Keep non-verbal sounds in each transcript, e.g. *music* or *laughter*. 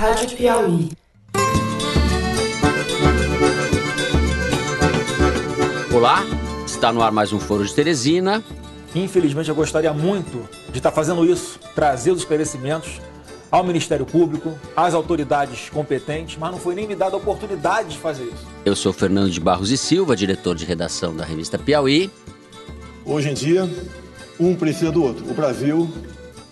Rádio Piauí. Olá, está no ar mais um Foro de Teresina. Infelizmente, eu gostaria muito de estar fazendo isso, trazer os esclarecimentos ao Ministério Público, às autoridades competentes, mas não foi nem me dada a oportunidade de fazer isso. Eu sou Fernando de Barros e Silva, diretor de redação da revista Piauí. Hoje em dia, um precisa do outro. O Brasil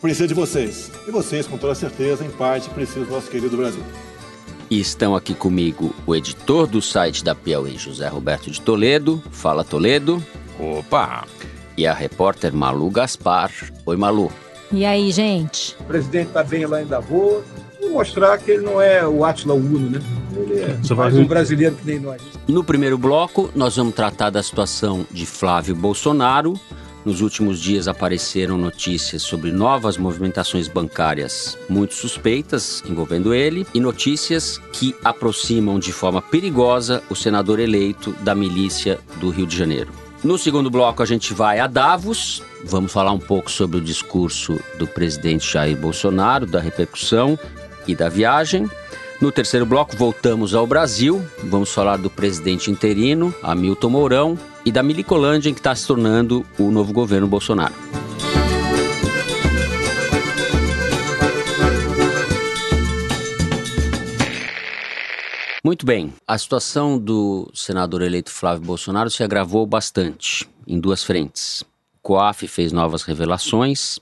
precisa de vocês. E vocês, com toda certeza, em parte, precisam do nosso querido Brasil. E estão aqui comigo o editor do site da Piauí, José Roberto de Toledo. Fala, Toledo. Opa! E a repórter Malu Gaspar. Oi, Malu. E aí, gente? O presidente está bem lá em Davos e mostrar que ele não é o Atila Uno, né? Ele é mais um brasileiro que nem nós. No primeiro bloco, nós vamos tratar da situação de Flávio Bolsonaro. Nos últimos dias apareceram notícias sobre novas movimentações bancárias muito suspeitas envolvendo ele e notícias que aproximam de forma perigosa o senador eleito da milícia do Rio de Janeiro. No segundo bloco, a gente vai a Davos. Vamos falar um pouco sobre o discurso do presidente Jair Bolsonaro, da repercussão e da viagem. No terceiro bloco, voltamos ao Brasil. Vamos falar do presidente interino, Hamilton Mourão, e da Milicolândia, que está se tornando o novo governo Bolsonaro. Muito bem, a situação do senador eleito Flávio Bolsonaro se agravou bastante em duas frentes. O COAF fez novas revelações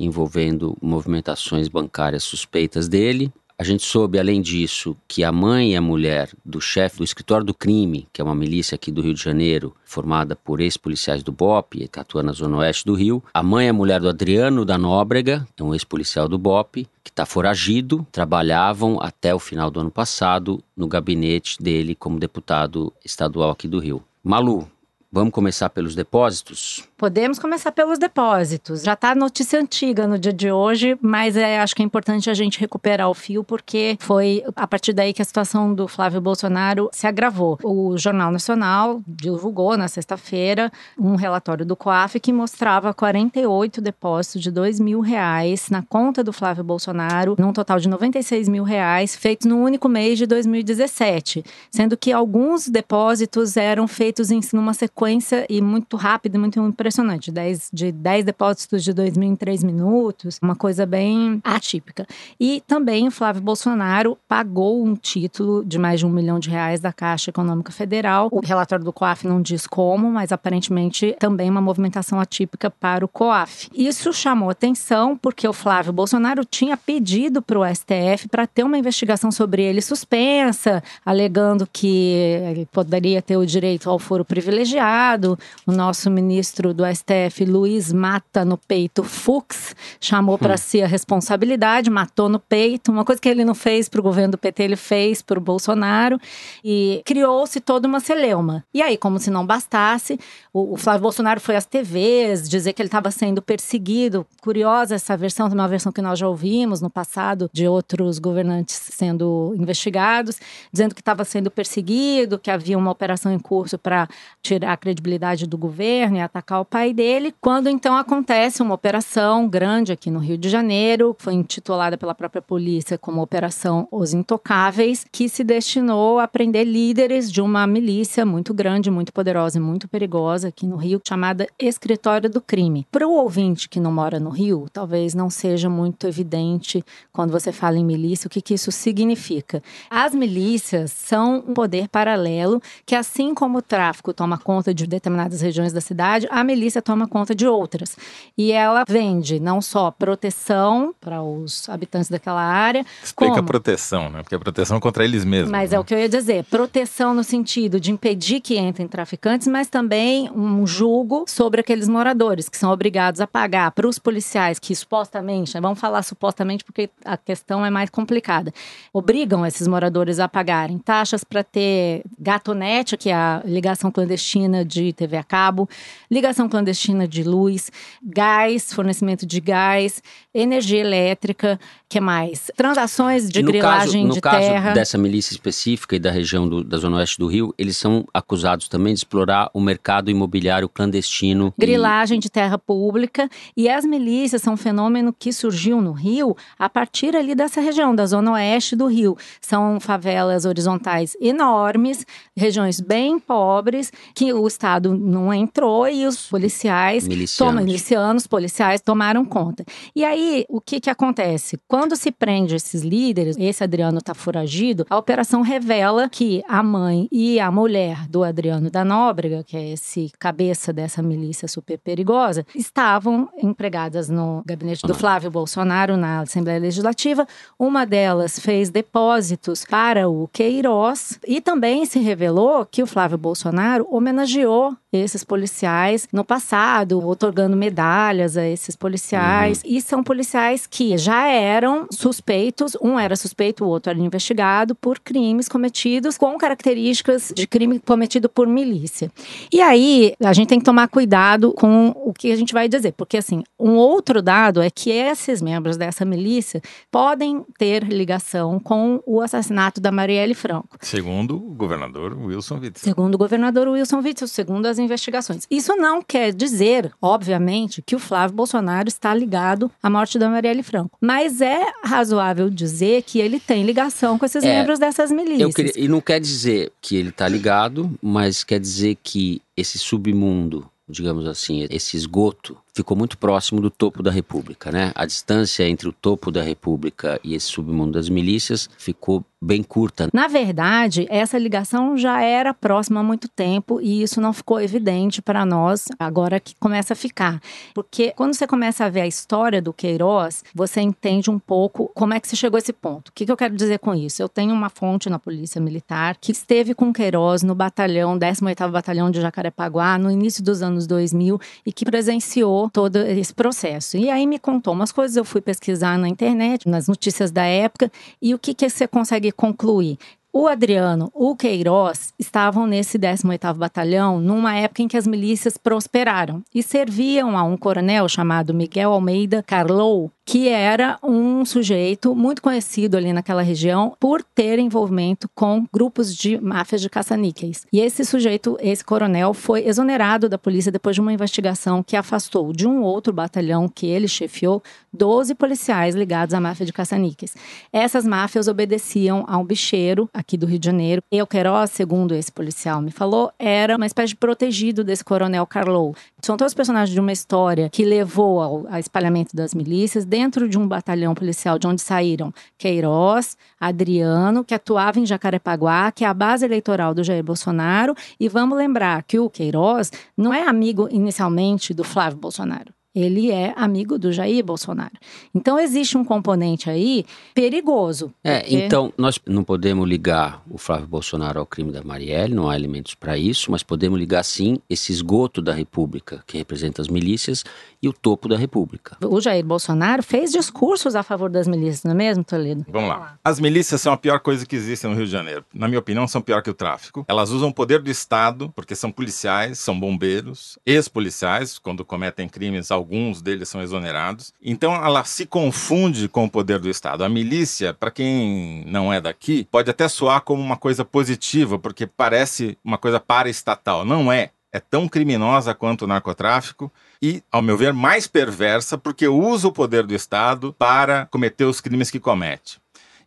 envolvendo movimentações bancárias suspeitas dele. A gente soube, além disso, que a mãe e a mulher do chefe do escritório do crime, que é uma milícia aqui do Rio de Janeiro, formada por ex-policiais do BOP, que atua na zona oeste do Rio, a mãe e a mulher do Adriano da Nóbrega, é um ex-policial do BOP, que está foragido, trabalhavam até o final do ano passado no gabinete dele como deputado estadual aqui do Rio. Malu, vamos começar pelos depósitos? Podemos começar pelos depósitos. Já está notícia antiga no dia de hoje, mas é, acho que é importante a gente recuperar o fio, porque foi a partir daí que a situação do Flávio Bolsonaro se agravou. O Jornal Nacional divulgou na sexta-feira um relatório do COAF que mostrava 48 depósitos de 2 mil reais na conta do Flávio Bolsonaro, num total de 96 mil reais, feitos no único mês de 2017, sendo que alguns depósitos eram feitos em numa sequência e muito rápida, muito impressionante impressionante. 10, de 10 depósitos de 2 mil em 3 minutos, uma coisa bem atípica. E também o Flávio Bolsonaro pagou um título de mais de um milhão de reais da Caixa Econômica Federal. O relatório do COAF não diz como, mas aparentemente também uma movimentação atípica para o COAF. Isso chamou atenção porque o Flávio Bolsonaro tinha pedido para o STF para ter uma investigação sobre ele suspensa, alegando que ele poderia ter o direito ao foro privilegiado. O nosso ministro do do STF, Luiz Mata no peito Fux, chamou para hum. si a responsabilidade, matou no peito. Uma coisa que ele não fez para o governo do PT, ele fez para o Bolsonaro. E criou-se toda uma celeuma. E aí, como se não bastasse, o, o Flávio Bolsonaro foi às TVs dizer que ele estava sendo perseguido. Curiosa essa versão, uma versão que nós já ouvimos no passado de outros governantes sendo investigados, dizendo que estava sendo perseguido, que havia uma operação em curso para tirar a credibilidade do governo e atacar o pai dele, quando então acontece uma operação grande aqui no Rio de Janeiro, foi intitulada pela própria polícia como Operação Os Intocáveis, que se destinou a prender líderes de uma milícia muito grande, muito poderosa e muito perigosa aqui no Rio, chamada Escritório do Crime. Para o ouvinte que não mora no Rio, talvez não seja muito evidente quando você fala em milícia o que, que isso significa. As milícias são um poder paralelo que, assim como o tráfico toma conta de determinadas regiões da cidade, a milícia toma conta de outras. E ela vende não só proteção para os habitantes daquela área. Explica como... proteção, né? Porque é proteção contra eles mesmos. Mas né? é o que eu ia dizer. Proteção no sentido de impedir que entrem traficantes, mas também um julgo sobre aqueles moradores que são obrigados a pagar para os policiais que supostamente, né, vamos falar supostamente porque a questão é mais complicada, obrigam esses moradores a pagarem taxas para ter gatonete, que é a ligação clandestina de TV a cabo, ligação exploração clandestina de luz, gás, fornecimento de gás, energia elétrica, que mais? Transações de E no grilagem caso, no de caso terra. dessa milícia específica e da região do- da zona oeste do Rio, eles são acusados também de explorar o mercado imobiliário clandestino. e- Grilagem de terra pública e as milícias são um fenômeno que surgiu no Rio a partir ali dessa região, da zona oeste do Rio. São favelas horizontais enormes, regiões bem pobres, que o Estado não entrou e os policiais Milicianos. Toma, milicianos, policiais tomaram conta. E aí, o que que acontece? Quando se prende esses líderes, esse Adriano está foragido, a operação revela que a mãe e a mulher do Adriano da Nóbrega, que é esse cabeça dessa milícia super perigosa, estavam empregadas no gabinete do Flávio Bolsonaro na Assembleia Legislativa. Uma delas fez depósitos para o Queiroz e também se revelou que o Flávio Bolsonaro homenageou esses policiais no passado, otorgando medalhas a esses policiais. E são policiais que já eram suspeitos, um era suspeito, o outro era investigado por crimes cometidos com características de crime cometido por milícia. E aí, a gente tem que tomar cuidado com o que a gente vai dizer, porque assim, um outro dado é que esses membros dessa milícia podem ter ligação com o assassinato da Marielle Franco. Segundo o governador Wilson Witzel. Segundo o governador Wilson Witzel, segundo as investigações. Isso não quer dizer, obviamente, que o Flávio Bolsonaro está ligado à morte da Marielle Franco. Mas é razoável dizer que ele tem ligação com esses É, membros dessas milícias. Eu queria- e não quer dizer que ele está ligado, mas quer dizer que esse submundo, digamos assim, esse esgoto, ficou muito próximo do topo da República, né? A distância entre o topo da República e esse submundo das milícias ficou bem curta. Na verdade, essa ligação já era próxima há muito tempo e isso não ficou evidente para nós agora que começa a ficar. Porque quando você começa a ver a história do Queiroz, você entende um pouco como é que se chegou a esse ponto. O que, que eu quero dizer com isso? Eu tenho uma fonte na Polícia Militar que esteve com Queiroz no batalhão, 18º Batalhão de Jacarepaguá, no início dos anos 2000 e que presenciou todo esse processo. E aí me contou umas coisas, eu fui pesquisar na internet, nas notícias da época, e o que, que você consegue concluir? O Adriano, o Queiroz estavam nesse 18º Batalhão numa época em que as milícias prosperaram e serviam a um coronel chamado Miguel Almeida Carlou, que era um sujeito muito conhecido ali naquela região por ter envolvimento com grupos de máfias de caça-níqueis. E esse sujeito, esse coronel, foi exonerado da polícia depois de uma investigação que afastou de um outro batalhão que ele chefiou 12 policiais ligados à máfia de caça-níqueis. Essas máfias obedeciam a um bicheiro aqui do Rio de Janeiro. E o Queiroz, segundo esse policial me falou, era uma espécie de protegido desse coronel Carlou. São todos personagens de uma história que levou ao espalhamento das milícias dentro de um batalhão policial de onde saíram Queiroz, Adriano, que atuava em Jacarepaguá, que é a base eleitoral do Jair Bolsonaro. E vamos lembrar que o Queiroz não é amigo inicialmente do Flávio Bolsonaro. Ele é amigo do Jair Bolsonaro. Então existe um componente aí perigoso. É, porque- então nós não podemos ligar o Flávio Bolsonaro ao crime da Marielle, não há elementos para isso, mas podemos ligar sim esse esgoto da República, que representa as milícias, e o topo da República. O Jair Bolsonaro fez discursos a favor das milícias, não é mesmo, Toledo? Vamos lá. As milícias são a pior coisa que existe no Rio de Janeiro. Na minha opinião, são pior que o tráfico. Elas usam o poder do Estado, porque são policiais, são bombeiros, ex-policiais, quando cometem crimes, alguns deles são exonerados. Então, ela se confunde com o poder do Estado. A milícia, para quem não é daqui, pode até soar como uma coisa positiva, porque parece uma coisa paraestatal. Não é. É tão criminosa quanto o narcotráfico e, ao meu ver, mais perversa porque usa o poder do Estado para cometer os crimes que comete.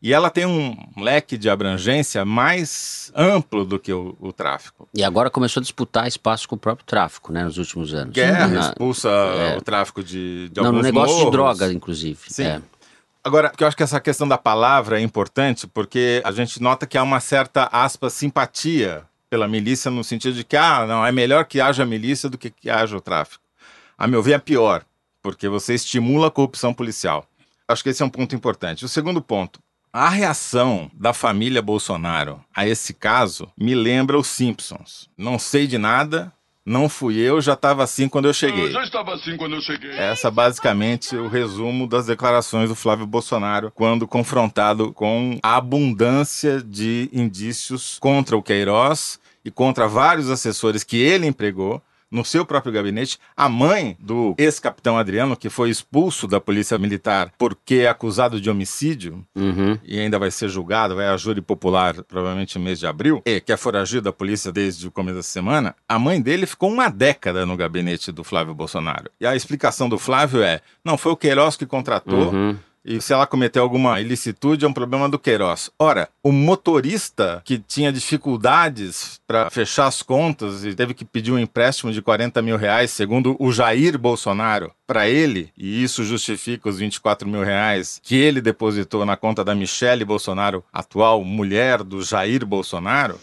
E ela tem um leque de abrangência mais amplo do que o, o tráfico. E agora começou a disputar espaço com o próprio tráfico, né, nos últimos anos. Guerra Na- expulsa é. o tráfico de, de não, no alguns negócio de morros. droga, inclusive. Sim. É. Agora, que eu acho que essa questão da palavra é importante porque a gente nota que há uma certa, aspas, simpatia pela milícia no sentido de que, ah, não, é melhor que haja milícia do que que haja o tráfico. A meu ver, é pior, porque você estimula a corrupção policial. Acho que esse é um ponto importante. O segundo ponto, a reação da família Bolsonaro a esse caso me lembra os Simpsons. Não sei de nada, não fui eu, já estava assim quando eu cheguei. já estava assim quando eu cheguei. Essa basicamente o resumo das declarações do Flávio Bolsonaro quando confrontado com a abundância de indícios contra o Queiroz e contra vários assessores que ele empregou no seu próprio gabinete, a mãe do ex-capitão Adriano, que foi expulso da Polícia Militar porque é acusado de homicídio Uhum. e ainda vai ser julgado, vai a júri popular provavelmente no mês de abril, e que é foragido da polícia desde o começo da semana, a mãe dele ficou uma década no gabinete do Flávio Bolsonaro. E a explicação do Flávio é: não, foi o Queiroz que contratou. Uhum. E se ela cometeu alguma ilicitude, é um problema do Queiroz. Ora, o motorista que tinha dificuldades para fechar as contas e teve que pedir um empréstimo de 40 mil reais, segundo o Jair Bolsonaro, para ele, e isso justifica os 24 mil reais que ele depositou na conta da Michele Bolsonaro, atual mulher do Jair Bolsonaro.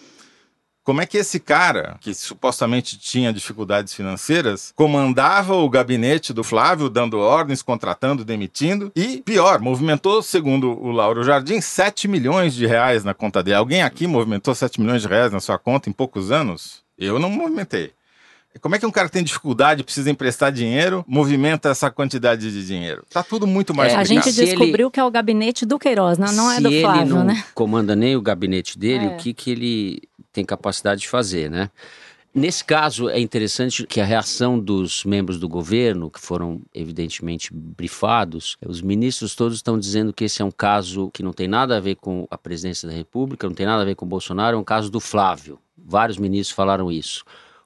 Como é que esse cara, que supostamente tinha dificuldades financeiras, comandava o gabinete do Flávio, dando ordens, contratando, demitindo, e, pior, movimentou, segundo o Lauro Jardim, 7 milhões de reais na conta dele. Alguém aqui movimentou 7 milhões de reais na sua conta em poucos anos? Eu não movimentei. Como é que um cara que tem dificuldade, precisa emprestar dinheiro, movimenta essa quantidade de dinheiro? Tá tudo muito mais É, a explicado. gente Se ele- descobriu que é o gabinete do Queiroz, não, não é Se do ele Flávio, não né? comanda nem o gabinete dele, É. o que, que ele tem capacidade de fazer, né? Nesse caso, é interessante que a reação dos membros do governo, que foram evidentemente brifados, os ministros todos estão dizendo que esse é um caso que não tem nada a ver com a presidência da República, não tem nada a ver com o Bolsonaro, é um caso do Flávio. Vários ministros falaram isso.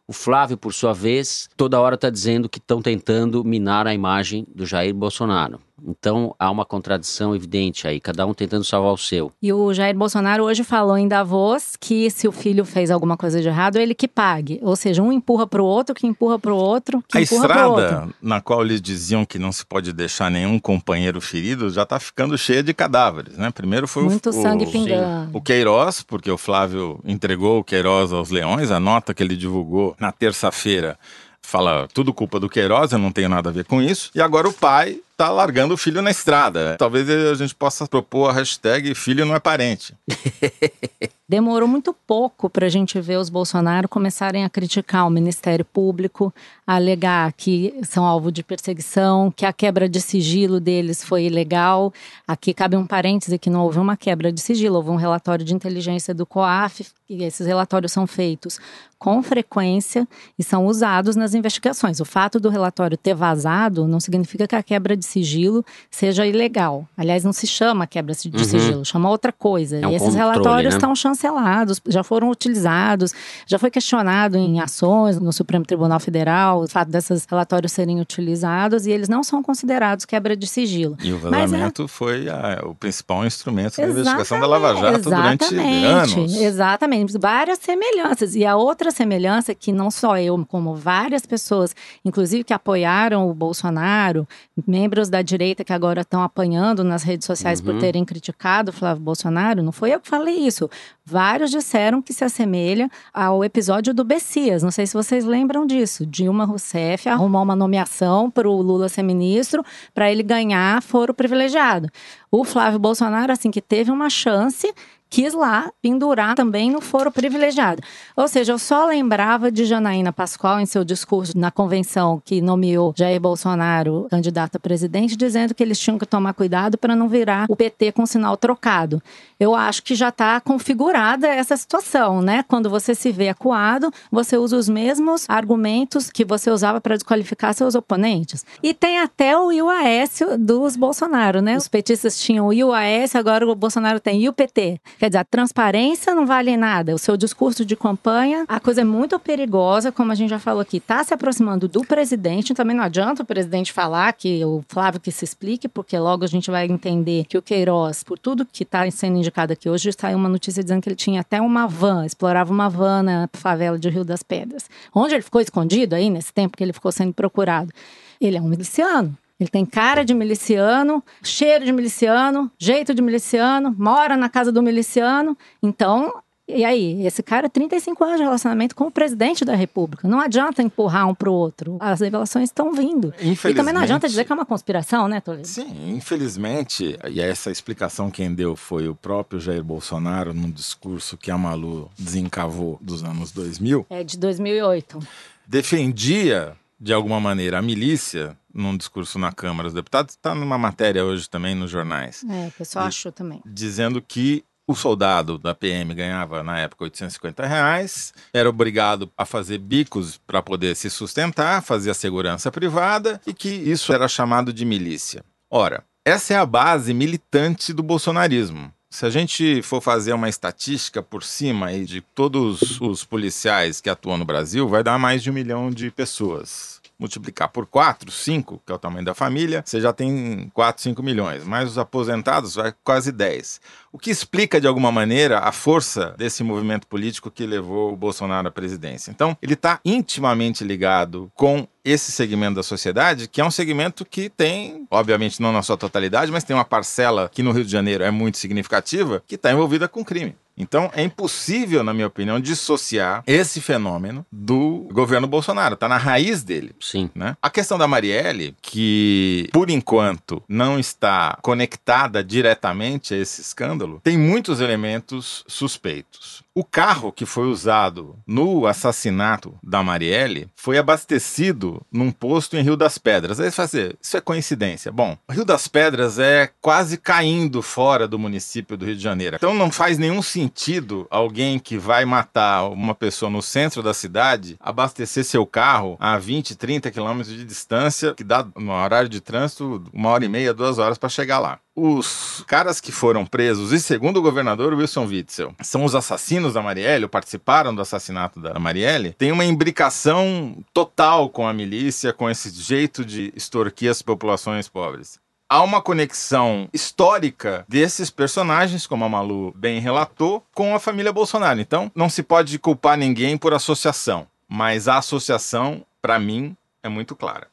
O Flávio, por sua vez, toda hora está dizendo que estão tentando minar a imagem do Jair Bolsonaro. Então há uma contradição evidente aí, cada um tentando salvar o seu. E o Jair Bolsonaro hoje falou em Davos que se o filho fez alguma coisa de errado, ele que pague. Ou seja, um empurra pro outro, que empurra pro outro, que A empurra pro outro. estrada na qual eles diziam que não se pode deixar nenhum companheiro ferido já está ficando cheia de cadáveres, né? Primeiro foi o- Muito o, sangue o, pingando. o Queiroz, porque o Flávio entregou o Queiroz aos leões, a nota que ele divulgou na terça-feira fala tudo culpa do Queiroz, eu não tenho nada a ver com isso. E agora o pai tá largando o filho na estrada. Talvez a gente possa propor a hashtag filho não é parente. *laughs* Demorou muito pouco para a gente ver os Bolsonaro começarem a criticar o Ministério Público, a alegar que são alvo de perseguição, que a quebra de sigilo deles foi ilegal. Aqui cabe um parêntese que não houve uma quebra de sigilo, houve um relatório de inteligência do COAF, e esses relatórios são feitos com frequência e são usados nas investigações. O fato do relatório ter vazado não significa que a quebra de sigilo seja ilegal. Aliás, não se chama quebra de Uhum. sigilo, chama outra coisa. É um e esses controle, relatórios né? estão chancelados, já foram utilizados, já foi questionado em ações no Supremo Tribunal Federal o fato desses relatórios serem utilizados e eles não são considerados quebra de sigilo. E o é- vazamento foi a- o principal instrumento da investigação da Lava Jato durante exatamente, anos. Exatamente, várias semelhanças. E a outra semelhança é que não só eu, como várias pessoas, inclusive que apoiaram o Bolsonaro, membros da direita que agora estão apanhando nas redes sociais por terem criticado o Flávio Bolsonaro, não foi eu que falei isso. Vários disseram que se assemelha ao episódio do Bessias. Não sei se vocês lembram disso. Dilma Rousseff arrumou uma nomeação para o Lula ser ministro para ele ganhar foro privilegiado. O Flávio Bolsonaro, assim que teve uma chance, quis lá pendurar também no foro privilegiado. Ou seja, eu só lembrava de Janaína Pascoal em seu discurso na convenção que nomeou Jair Bolsonaro candidato a presidente, dizendo que eles tinham que tomar cuidado para não virar o PT com sinal trocado. Eu acho que já está configurada essa situação, né? Quando você se vê acuado, você usa os mesmos argumentos que você usava para desqualificar seus oponentes. E tem até o IUAS dos Bolsonaro, né? Os petistas tinham o IUAS, agora o Bolsonaro tem e o PT. Quer dizer, a transparência não vale nada. O seu discurso de campanha, a coisa é muito perigosa, como a gente já falou aqui, está se aproximando do presidente. Também não adianta o presidente falar que o Flávio que se explique, porque logo a gente vai entender que o Queiroz, por tudo que está sendo indicado aqui hoje, saiu uma notícia dizendo que ele tinha até uma van, explorava uma van na favela de Rio das Pedras. Onde ele ficou escondido aí nesse tempo que ele ficou sendo procurado? Ele é um miliciano. Ele tem cara de miliciano, cheiro de miliciano, jeito de miliciano, mora na casa do miliciano. Então, e aí? Esse cara, 35 anos de relacionamento com o presidente da República. Não adianta empurrar um pro outro. As revelações estão vindo. E também não adianta dizer que é uma conspiração, né, Toledo? Sim, infelizmente, e essa explicação quem deu foi o próprio Jair Bolsonaro num discurso que a Malu desencavou dos anos 2000, É de 2008. defendia de alguma maneira a milícia num discurso na Câmara dos Deputados, está numa matéria hoje também nos jornais, É, o pessoal achou também. dizendo que O soldado da PM ganhava, na época, 850 reais, era obrigado a fazer bicos para poder se sustentar, fazia segurança privada e que isso era chamado de milícia. Ora, essa é a base militante do bolsonarismo. Se a gente for fazer uma estatística por cima aí de todos os policiais que atuam no Brasil, vai dar mais de um milhão de pessoas multiplicar por 4, 5, que é o tamanho da família, você já tem 4, 5 milhões. Mais os aposentados vai quase 10. O que explica, de alguma maneira, a força desse movimento político que levou o Bolsonaro à presidência. Então, ele está intimamente ligado com esse segmento da sociedade, que é um segmento que tem, obviamente não na sua totalidade, mas tem uma parcela que no Rio de Janeiro é muito significativa, que está envolvida com crime. Então é impossível, na minha opinião, dissociar esse fenômeno do governo Bolsonaro. Está na raiz dele. Sim. Né? A questão da Marielle, que por enquanto não está conectada diretamente a esse escândalo, tem muitos elementos suspeitos. O carro que foi usado no assassinato da Marielle foi abastecido num posto em Rio das Pedras. Aí você fala assim, isso é coincidência. Bom, Rio das Pedras é quase caindo fora do município do Rio de Janeiro. Então não faz nenhum sentido alguém que vai matar uma pessoa no centro da cidade abastecer seu carro a 20, 30 quilômetros de distância, que dá no horário de trânsito uma hora e meia, duas horas para chegar lá os caras que foram presos, e segundo o governador Wilson Witzel, são os assassinos da Marielle, ou participaram do assassinato da Marielle, tem uma imbricação total com a milícia, com esse jeito de extorquir as populações pobres. Há uma conexão histórica desses personagens, como a Malu bem relatou, com a família Bolsonaro. Então, não se pode culpar ninguém por associação, mas a associação, para mim, é muito clara.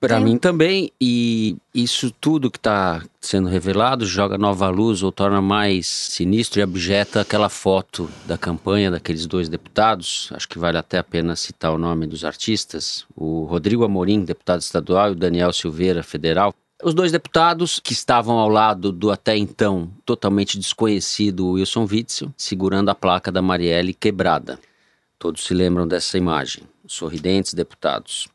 Para mim também, e isso tudo que está sendo revelado joga nova luz ou torna mais sinistro e abjeta aquela foto da campanha daqueles dois deputados. Acho que vale até a pena citar o nome dos artistas: o Rodrigo Amorim, deputado estadual, e o Daniel Silveira, federal. Os dois deputados que estavam ao lado do até então totalmente desconhecido Wilson Witzel, segurando a placa da Marielle quebrada. Todos se lembram dessa imagem. Sorridentes deputados.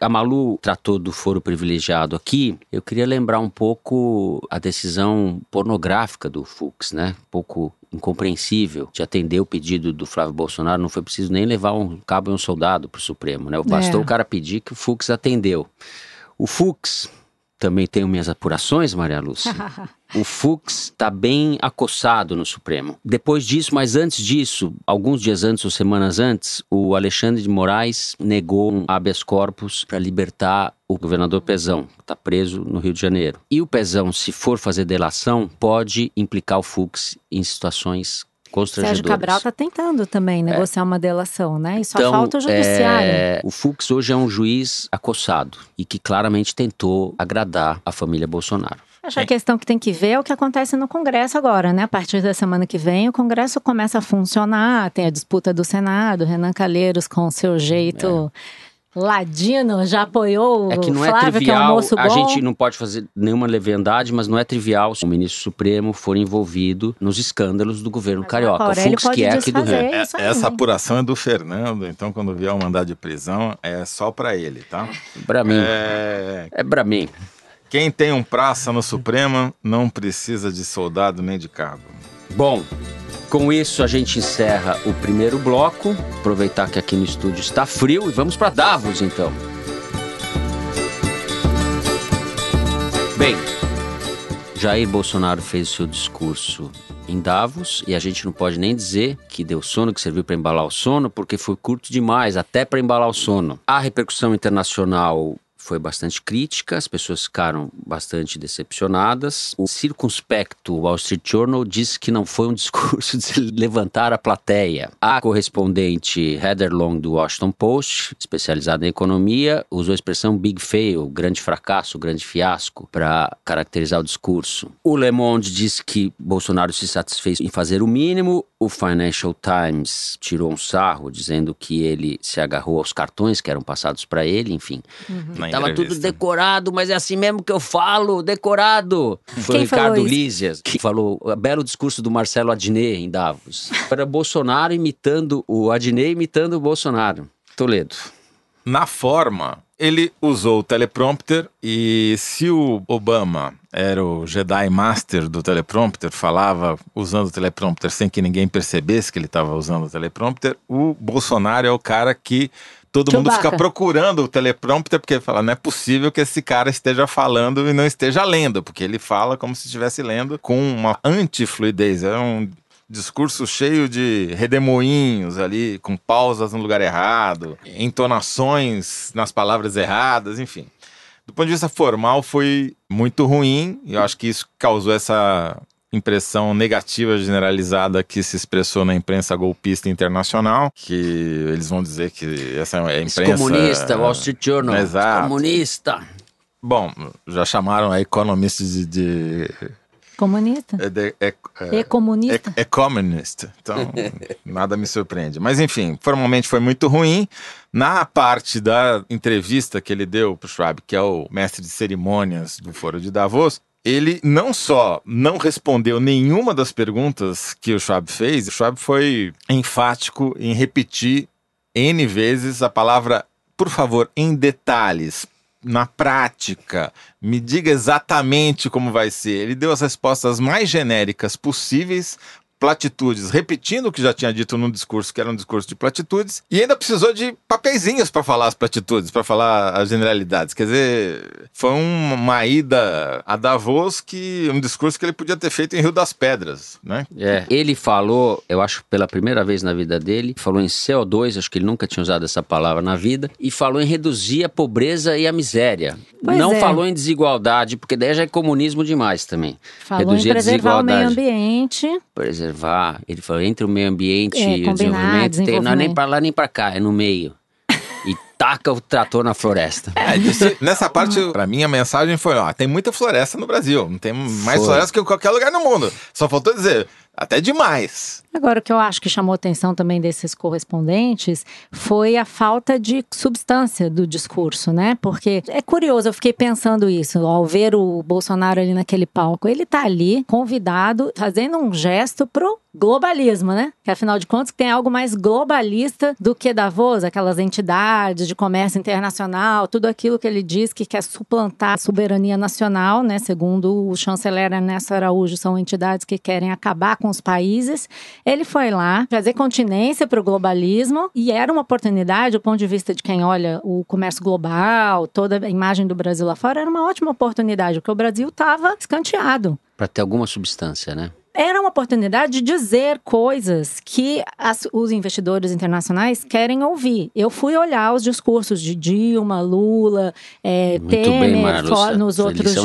A Malu tratou do foro privilegiado aqui. Eu queria lembrar um pouco a decisão pornográfica do Fux, né? Um pouco incompreensível de atender o pedido do Flávio Bolsonaro. Não foi preciso nem levar um cabo e um soldado para o Supremo, né? Bastou é. o cara pedir que o Fux atendeu. O Fux também tenho minhas apurações, Maria Lúcia. *laughs* o Fux está bem acossado no Supremo. Depois disso, mas antes disso, alguns dias antes ou semanas antes, o Alexandre de Moraes negou um habeas corpus para libertar o governador Pezão, que está preso no Rio de Janeiro. E o Pezão, se for fazer delação, pode implicar o Fux em situações Sérgio Cabral está tentando também negociar é. uma delação, né? E só então, falta o judiciário. É, o Fux hoje é um juiz acossado e que claramente tentou agradar a família Bolsonaro. Acho que a questão que tem que ver é o que acontece no Congresso agora, né? A partir da semana que vem, o Congresso começa a funcionar, tem a disputa do Senado, Renan Calheiros com seu jeito. É Ladino já apoiou é que não é Flávio, trivial, que é um moço bom. A gente não pode fazer nenhuma leviandade, mas não é trivial se o ministro Supremo for envolvido nos escândalos do governo mas carioca. O Fux que é aqui do Rio. É, essa apuração é do Fernando, então quando vier o mandado de prisão é só para ele, tá? Para mim. É... é para mim. Quem tem um praça no Supremo não precisa de soldado nem de cabo. Bom, com isso, a gente encerra o primeiro bloco. Aproveitar que aqui no estúdio está frio e vamos para Davos, então. Bem, Jair Bolsonaro fez seu discurso em Davos e a gente não pode nem dizer que deu sono, que serviu para embalar o sono, porque foi curto demais, até para embalar o sono. A repercussão internacional foi bastante crítica, as pessoas ficaram bastante decepcionadas. O circunspecto Wall Street Journal disse que não foi um *laughs* discurso de levantar a plateia. A correspondente Heather Long do Washington Post, especializada em economia, usou a expressão big fail, grande fracasso, grande fiasco, para caracterizar o discurso. O Le Monde disse que Bolsonaro se satisfez em fazer o mínimo. O Financial Times tirou um sarro, dizendo que ele se agarrou aos cartões que eram passados para ele, enfim. Uhum. Tava tudo decorado, mas é assim mesmo que eu falo, decorado. Foi Quem o Ricardo Lízias que falou o belo discurso do Marcelo Adnet em Davos. Era Bolsonaro imitando o Adnet imitando o Bolsonaro. Toledo. Na forma, Ele usou o teleprompter e se o Obama era o Jedi Master do teleprompter, falava usando o teleprompter sem que ninguém percebesse que ele estava usando o teleprompter, o Bolsonaro é o cara que todo mundo fica procurando o teleprompter porque fala, não é possível que esse cara esteja falando e não esteja lendo, porque ele fala como se estivesse lendo com uma antifluidez, é um discurso cheio de redemoinhos ali, com pausas no lugar errado, entonações nas palavras erradas, enfim. Do ponto de vista formal, foi muito ruim, e eu acho que isso causou essa impressão negativa generalizada que se expressou na imprensa golpista internacional, que eles vão dizer que essa é a imprensa... Comunista, Wall Street Journal, Exato. comunista. Bom, já chamaram a economistas de, de Comunista? É, de, é, é, é comunista? É, é communist. Então, *laughs* nada me surpreende. Mas, enfim, formalmente foi muito ruim. Na parte da entrevista que ele deu para o Schwab, que é o mestre de cerimônias do Foro de Davos, ele não só não respondeu nenhuma das perguntas que o Schwab fez, o Schwab foi enfático em repetir N vezes a palavra, por favor, em detalhes, na prática, me diga exatamente como vai ser. Ele deu as respostas mais genéricas possíveis platitudes, repetindo o que já tinha dito num discurso, que era um discurso de platitudes, e ainda precisou de papeizinhos para falar as platitudes, para falar as generalidades. Quer dizer, foi uma ida a Davos que um discurso que ele podia ter feito em Rio das Pedras, né? É, ele falou, eu acho pela primeira vez na vida dele, falou em CO2, acho que ele nunca tinha usado essa palavra na vida, e falou em reduzir a pobreza e a miséria. Pois Não é. falou em desigualdade, porque daí já é comunismo demais também. Falou reduzir em a preservar o meio desigualdade. ambiente. preservar. Ele falou entre o meio ambiente É, e o desenvolvimento, tem, não é nem para lá nem para cá, é no meio. E *laughs* taca o trator na floresta. É, disse- nessa parte, pra mim, a mensagem foi: ó, tem muita floresta no Brasil. Não tem mais Foi. floresta que em qualquer lugar no mundo. Só faltou dizer, até demais. Agora, o que eu acho que chamou atenção também desses correspondentes foi a falta de substância do discurso, né? Porque é curioso, eu fiquei pensando isso ao ver o Bolsonaro ali naquele palco. Ele tá ali, convidado, fazendo um gesto pro globalismo, né? Que afinal de contas tem algo mais globalista do que Davos, aquelas entidades de comércio internacional, tudo aquilo que ele diz que quer suplantar a soberania nacional, né? Segundo o chanceler Ernesto Araújo, são entidades que querem acabar com os países. Ele foi lá trazer continência para o globalismo e era uma oportunidade, do ponto de vista de quem olha o comércio global, toda a imagem do Brasil lá fora, era uma ótima oportunidade, porque o Brasil estava escanteado. Para ter alguma substância, né? Era uma oportunidade de dizer coisas que as- os investidores internacionais querem ouvir. Eu fui olhar os discursos de Dilma, Lula, é, bem, Temer, Lúcia. nos, outros,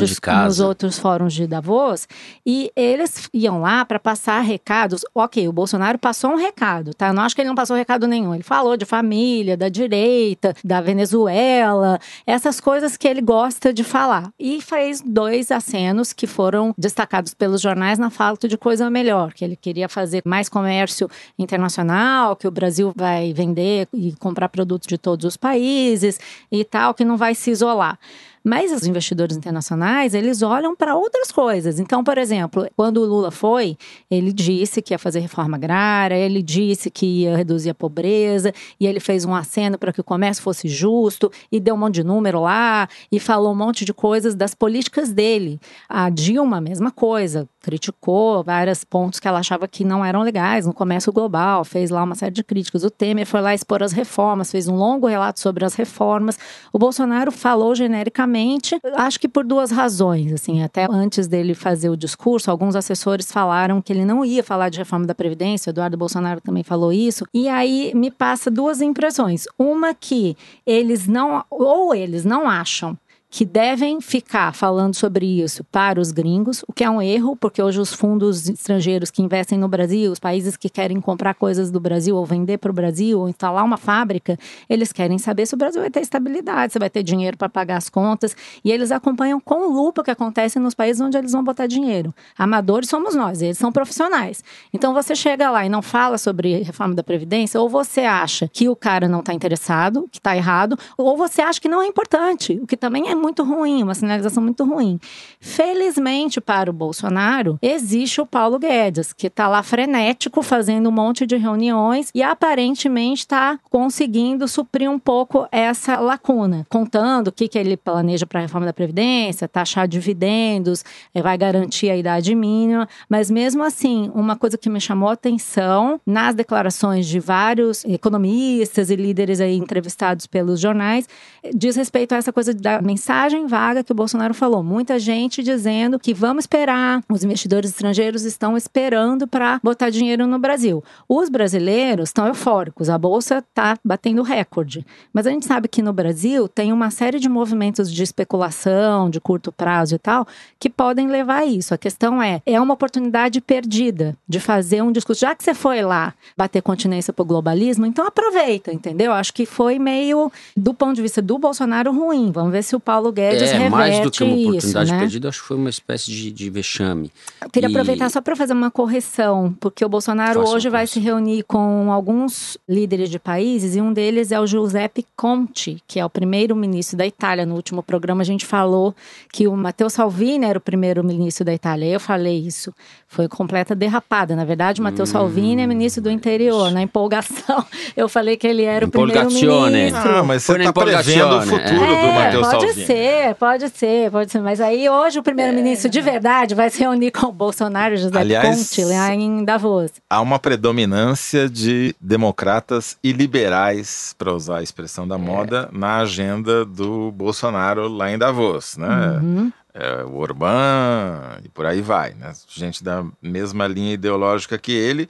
nos outros fóruns de Davos, e eles iam lá para passar recados. Ok, o Bolsonaro passou um recado, tá? Eu não acho que ele não passou recado nenhum. Ele falou de família, da direita, da Venezuela, essas coisas que ele gosta de falar. E fez dois acenos que foram destacados pelos jornais na falta de coisa melhor, que ele queria fazer mais comércio internacional, que o Brasil vai vender e comprar produtos de todos os países e tal, que não vai se isolar. Mas os investidores internacionais, eles olham para outras coisas. Então, por exemplo, quando o Lula foi, ele disse que ia fazer reforma agrária, ele disse que ia reduzir a pobreza, e ele fez um aceno para que o comércio fosse justo, e deu um monte de número lá, e falou um monte de coisas das políticas dele. A Dilma, mesma coisa, criticou vários pontos que ela achava que não eram legais no comércio global, fez lá uma série de críticas. O Temer foi lá expor as reformas, fez um longo relato sobre as reformas. O Bolsonaro falou genericamente, acho que por duas razões, assim, até antes dele fazer o discurso, alguns assessores falaram que ele não ia falar de reforma da previdência, o Eduardo Bolsonaro também falou isso. E aí me passa duas impressões. Uma que eles não ou eles não acham que devem ficar falando sobre isso para os gringos, o que é um erro, porque hoje os fundos estrangeiros que investem no Brasil, os países que querem comprar coisas do Brasil ou vender para o Brasil ou instalar uma fábrica, eles querem saber se o Brasil vai ter estabilidade, se vai ter dinheiro para pagar as contas, e eles acompanham com lupa o que acontece nos países onde eles vão botar dinheiro. Amadores somos nós, eles são profissionais. Então você chega lá e não fala sobre reforma da Previdência, ou você acha que o cara não está interessado, que está errado, ou você acha que não é importante, o que também é muito ruim, uma sinalização muito ruim. Felizmente para o Bolsonaro, existe o Paulo Guedes, que está lá frenético, fazendo um monte de reuniões e aparentemente está conseguindo suprir um pouco essa lacuna, contando o que, que ele planeja para a reforma da Previdência, taxar dividendos, eh, vai garantir a idade mínima, mas mesmo assim, uma coisa que me chamou a atenção nas declarações de vários economistas e líderes aí entrevistados pelos jornais, diz respeito a essa coisa da mensagem vaga que o Bolsonaro falou. Muita gente dizendo que vamos esperar, os investidores estrangeiros estão esperando para botar dinheiro no Brasil. Os brasileiros estão eufóricos, a bolsa está batendo recorde. Mas a gente sabe que no Brasil tem uma série de movimentos de especulação, de curto prazo e tal, que podem levar a isso. A questão é, é uma oportunidade perdida de fazer um discurso. Já que você foi lá bater continência pro globalismo, então aproveita, entendeu? Acho que foi meio, do ponto de vista do Bolsonaro, ruim. Vamos ver se o Paulo Guedes é, reverte mais do que uma oportunidade isso, né? perdida, acho que foi uma espécie de, de vexame. Eu queria E- aproveitar só para fazer uma correção, porque o Bolsonaro Faça hoje vai se reunir com alguns líderes de países e um deles é o Giuseppe Conte, que é o primeiro-ministro da Itália. No último programa a gente falou que o Matteo Salvini era o primeiro-ministro da Itália. Eu falei isso. Foi completa derrapada. Na verdade, o Matteo Salvini é ministro do interior. Na empolgação, *laughs* eu falei que ele era o primeiro-ministro. Ah, mas você está prevendo o futuro do É, Matheus pode Salvini. Ser, pode ser, pode ser. Mas aí hoje o primeiro-ministro de verdade vai se reunir com o Bolsonaro José Aliás- Conte lá em Davos. Há uma predominância de democratas e liberais, para usar a expressão da moda, na agenda do Bolsonaro lá em Davos, né? Uhum. É, o Orbán e por aí vai, né? Gente da mesma linha ideológica que ele.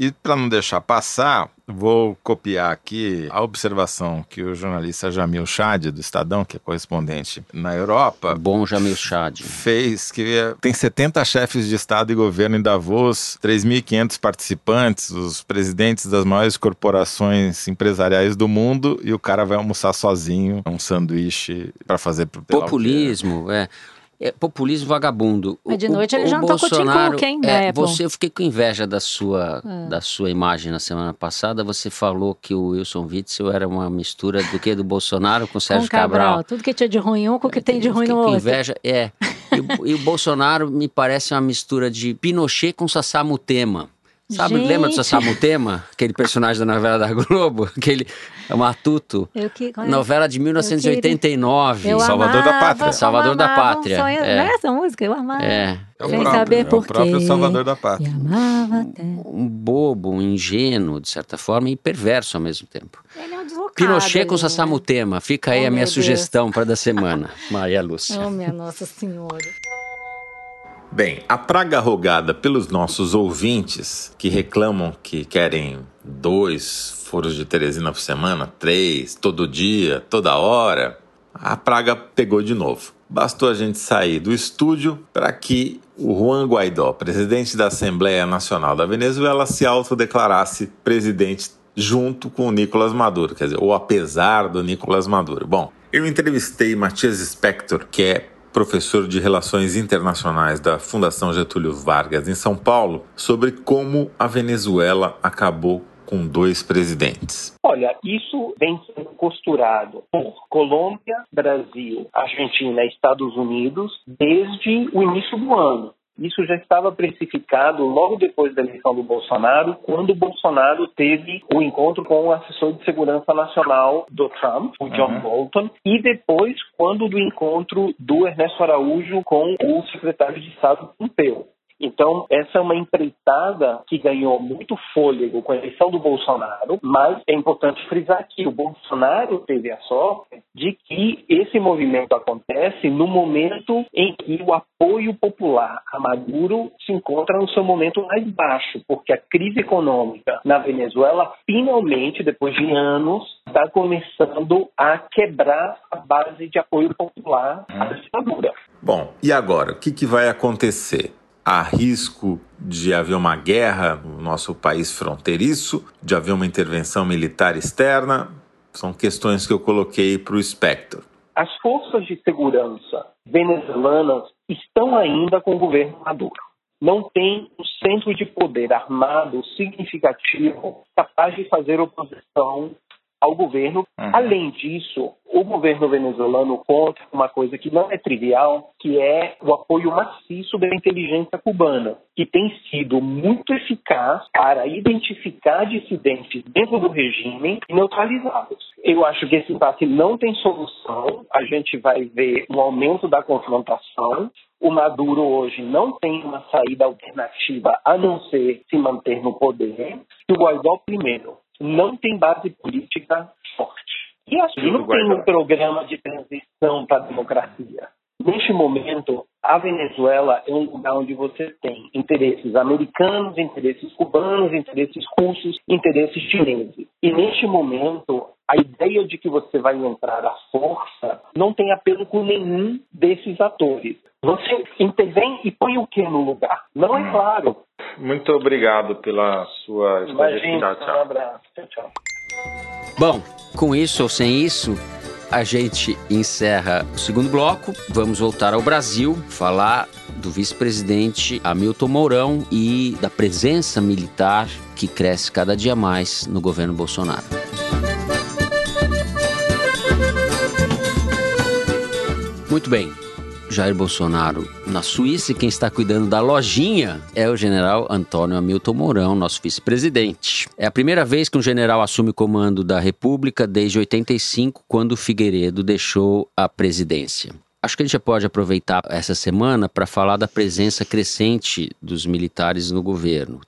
E para não deixar passar, vou copiar aqui a observação que o jornalista Jamil Chad, do Estadão, que é correspondente na Europa, Bom Jamil Chad. fez que é, tem 70 chefes de Estado e governo em Davos, 3.500 participantes, os presidentes das maiores corporações empresariais do mundo, e o cara vai almoçar sozinho, um sanduíche para fazer Populismo, é. É populismo vagabundo. Mas de O- noite ele o jantou com o Tim Bolsonaro- Cook, hein, é, você, eu fiquei com inveja da sua, É. da sua imagem na semana passada. Você falou que o Wilson Witzel era uma mistura do que do Bolsonaro com o Com Sérgio Cabral. Cabral. Tudo que tinha de ruim um com o que tem de ruim no com outro. inveja, é. E, o- e o Bolsonaro me parece uma mistura de Pinochet com Sassá Mutema. Sabe, Gente. lembra do Sassá Mutema? Aquele personagem da novela da Globo? *laughs* Aquele é matuto. Eu que- Novela de 1989. Eu Salvador da amava Pátria. como Salvador da amava um Pátria, sonho- é. Não é essa música? Eu amava. É. É o Sem próprio, saber é por o próprio. Salvador da Pátria. amava até. um bobo, um ingênuo, de certa forma, e perverso ao mesmo tempo. Ele é um deslocado. Pinochet com Sassá né? Mutema. Fica aí Oh, a minha Deus. sugestão para da semana, Maria Lúcia. Oh, minha Nossa Senhora. Bem, a praga rogada pelos nossos ouvintes que reclamam que querem dois foros de Teresina por semana, três, todo dia, toda hora, a praga pegou de novo. Bastou a gente sair do estúdio para que o Juan Guaidó, presidente da Assembleia Nacional da Venezuela, se autodeclarasse presidente junto com o Nicolás Maduro, quer dizer, ou apesar do Nicolás Maduro. Bom, eu entrevistei Matias Spector, que é professor de Relações Internacionais da Fundação Getúlio Vargas em São Paulo, sobre como a Venezuela acabou com dois presidentes. Olha, isso vem sendo costurado por Colômbia, Brasil, Argentina e Estados Unidos desde o início do ano. Isso já estava precificado logo depois da eleição do Bolsonaro, quando o Bolsonaro teve o encontro com o assessor de segurança nacional do Trump, o John Uhum. Bolton, e depois quando do encontro do Ernesto Araújo com o secretário de Estado Pompeu. Então, essa é uma empreitada que ganhou muito fôlego com a eleição do Bolsonaro, mas é importante frisar que o Bolsonaro teve a sorte de que esse movimento acontece no momento em que o apoio popular a Maduro se encontra no seu momento mais baixo, porque a crise econômica na Venezuela, finalmente, depois de anos, está começando a quebrar a base de apoio popular à ditadura. Bom, e agora? O que, que vai acontecer? Há risco de haver uma guerra no nosso país fronteiriço, de haver uma intervenção militar externa? São questões que eu coloquei para o Spectre. As forças de segurança venezuelanas estão ainda com o governo Maduro. Não tem um centro de poder armado significativo capaz de fazer oposição ao governo. Uhum. Além disso, o governo venezuelano conta com uma coisa que não é trivial, que é o apoio maciço da inteligência cubana, que tem sido muito eficaz para identificar dissidentes dentro do regime e neutralizá-los. Eu acho que esse impasse não tem solução. A gente vai ver um aumento da confrontação. O Maduro hoje não tem uma saída alternativa a não ser se manter no poder. E o Guaidó, primeiro, não tem base política forte. E assim não tem um programa de transição para a democracia. Neste momento, a Venezuela é um lugar onde você tem interesses americanos, interesses cubanos, interesses russos, interesses chineses. E neste momento, a ideia de que você vai entrar à força não tem apelo com nenhum desses atores. Você intervém e põe o que no lugar? Não é hum. claro. Muito obrigado pela sua Imagina, Um abraço. Tchau, tchau. Bom, com isso ou sem isso, a gente encerra o segundo bloco. Vamos voltar ao Brasil, falar do vice-presidente Hamilton Mourão e da presença militar que cresce cada dia mais no governo Bolsonaro. Muito bem. Jair Bolsonaro na Suíça e quem está cuidando da lojinha é o general Antônio Hamilton Mourão, nosso vice-presidente. É a primeira vez que um general assume o comando da República desde 85, quando Figueiredo deixou a presidência. Acho que a gente já pode aproveitar essa semana para falar da presença crescente dos militares no governo.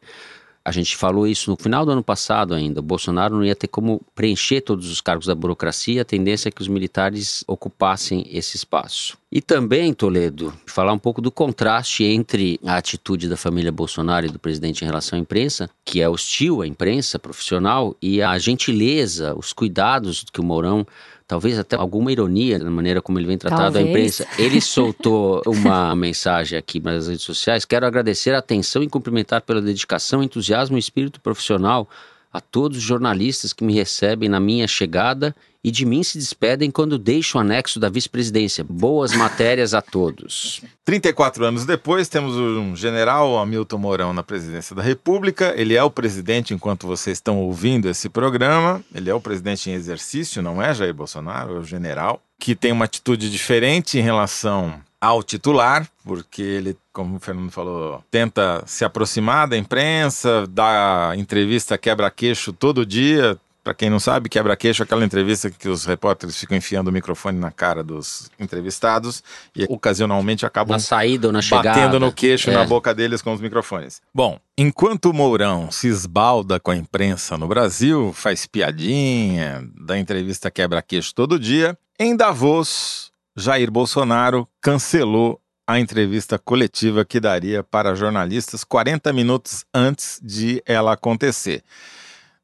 A gente falou isso no final do ano passado ainda. O Bolsonaro não ia ter como preencher todos os cargos da burocracia, a tendência é que os militares ocupassem esse espaço. E também, Toledo, falar um pouco do contraste entre a atitude da família Bolsonaro e do presidente em relação à imprensa, que é hostil à imprensa profissional, e a gentileza, os cuidados que o Mourão talvez até alguma ironia na maneira como ele vem tratado talvez. a imprensa. Ele soltou uma *laughs* mensagem aqui nas redes sociais. Quero agradecer a atenção e cumprimentar pela dedicação, entusiasmo e espírito profissional a todos os jornalistas que me recebem na minha chegada e de mim se despedem quando deixo o anexo da vice-presidência. Boas matérias a todos. 34 anos depois, temos um general Hamilton Mourão na presidência da República. Ele é o presidente enquanto vocês estão ouvindo esse programa. Ele é o presidente em exercício, não é Jair Bolsonaro, é o general, que tem uma atitude diferente em relação ao titular, porque ele, como o Fernando falou, tenta se aproximar da imprensa, dá entrevista quebra-queixo todo dia. Para quem não sabe, quebra-queixo é aquela entrevista que os repórteres ficam enfiando o microfone na cara dos entrevistados e ocasionalmente acabam na saída ou na chegada. batendo no queixo é. na boca deles com os microfones. Bom, enquanto o Mourão se esbalda com a imprensa no Brasil, faz piadinha, dá entrevista quebra-queixo todo dia, em Davos Jair Bolsonaro cancelou a entrevista coletiva que daria para jornalistas 40 minutos antes de ela acontecer.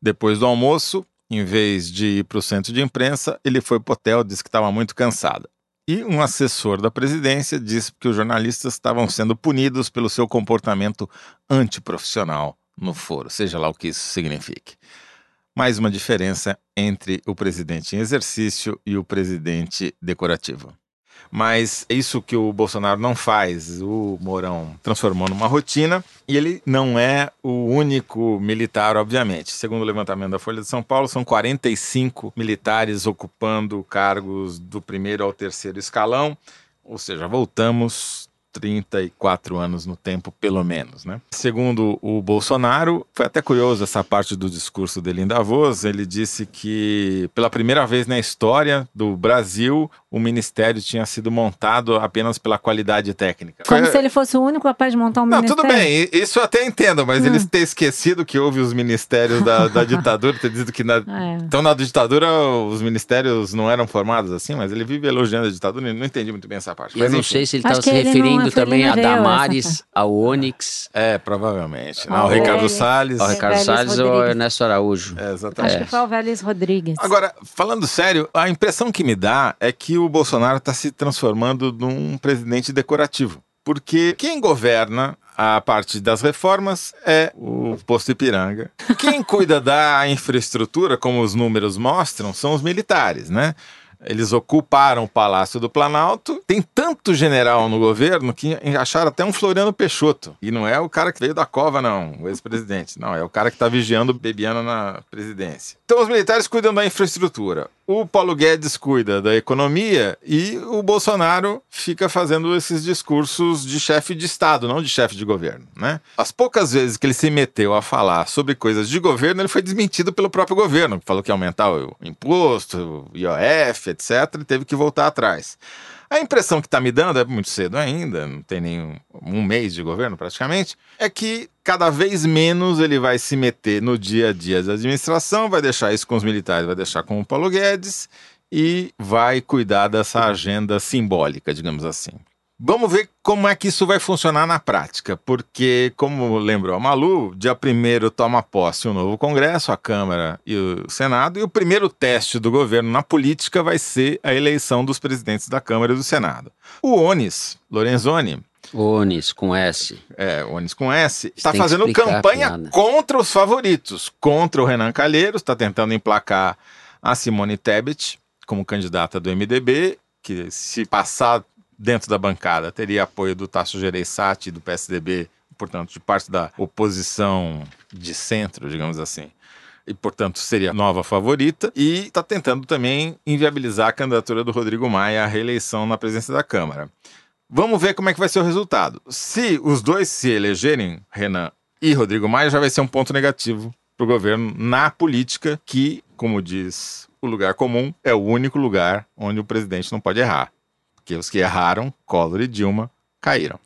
Depois do almoço, em vez de ir para o centro de imprensa, ele foi para o hotel, disse que estava muito cansado. E um assessor da presidência disse que os jornalistas estavam sendo punidos pelo seu comportamento antiprofissional no foro, seja lá o que isso signifique. Mais uma diferença entre o presidente em exercício e o presidente decorativo. Mas isso que o Bolsonaro não faz. O Mourão transformou numa rotina e ele não é o único militar, obviamente. Segundo o levantamento da Folha de São Paulo, são 45 militares ocupando cargos do primeiro ao terceiro escalão. Ou seja, voltamos 34 anos no tempo, pelo menos, né? Segundo o Bolsonaro, foi até curioso essa parte do discurso dele em Davos, ele disse que pela primeira vez na história do Brasil, o ministério tinha sido montado apenas pela qualidade técnica. Como foi... se ele fosse o único capaz de montar um Não, ministério. Tudo bem, isso eu até entendo, mas hum. eles ter esquecido que houve os ministérios da, da *laughs* ditadura, ter dito que na... *laughs* É. Então na ditadura os ministérios não eram formados assim, mas ele vive elogiando a ditadura e não entendi muito bem essa parte. Eu mas, não sei se ele estava se referindo também a Damares, ao Onyx. É, provavelmente. Não, o Ricardo Salles. O Ricardo Salles ou o Ernesto Araújo. É, exatamente. Acho que foi o Vélez Rodrigues. Agora, falando sério, a impressão que me dá é que o Bolsonaro está se transformando num presidente decorativo. Porque quem governa a parte das reformas é o posto Ipiranga. Quem cuida da infraestrutura, como os números mostram, são os militares, né? Eles ocuparam o Palácio do Planalto. Tem tanto general no governo que acharam até um Floriano Peixoto. E não é o cara que veio da cova, não, o ex-presidente. Não, é o cara que está vigiando Bebiano na presidência. Então os militares cuidam da infraestrutura. O Paulo Guedes cuida da economia e o Bolsonaro fica fazendo esses discursos de chefe de Estado, não de chefe de governo, né? As poucas vezes que ele se meteu a falar sobre coisas de governo, ele foi desmentido pelo próprio governo, falou que ia aumentar o imposto, o IOF, etc., e teve que voltar atrás. A impressão que está me dando, é muito cedo ainda, não tem nem um mês de governo praticamente, é que cada vez menos ele vai se meter no dia a dia da administração, vai deixar isso com os militares, vai deixar com o Paulo Guedes e vai cuidar dessa agenda simbólica, digamos assim. Vamos ver como é que isso vai funcionar na prática, porque, como lembrou a Malu, dia 1 toma posse o novo Congresso, a Câmara e o Senado, e o primeiro teste do governo na política vai ser a eleição dos presidentes da Câmara e do Senado. O Onis, Lorenzoni, Onis com S. É, Onis com S. Está fazendo campanha contra os favoritos, contra o Renan Calheiros, está tentando emplacar a Simone Tebet como candidata do MDB, que se passar dentro da bancada teria apoio do Tasso Gereissati, do PSDB, portanto, de parte da oposição de centro, digamos assim. E, portanto, seria nova favorita. E está tentando também inviabilizar a candidatura do Rodrigo Maia à reeleição na presidência da Câmara. Vamos ver como é que vai ser o resultado. Se os dois se elegerem, Renan e Rodrigo Maia, já vai ser um ponto negativo para o governo na política, que, como diz o lugar comum, é o único lugar onde o presidente não pode errar porque os que erraram, Collor e Dilma, caíram.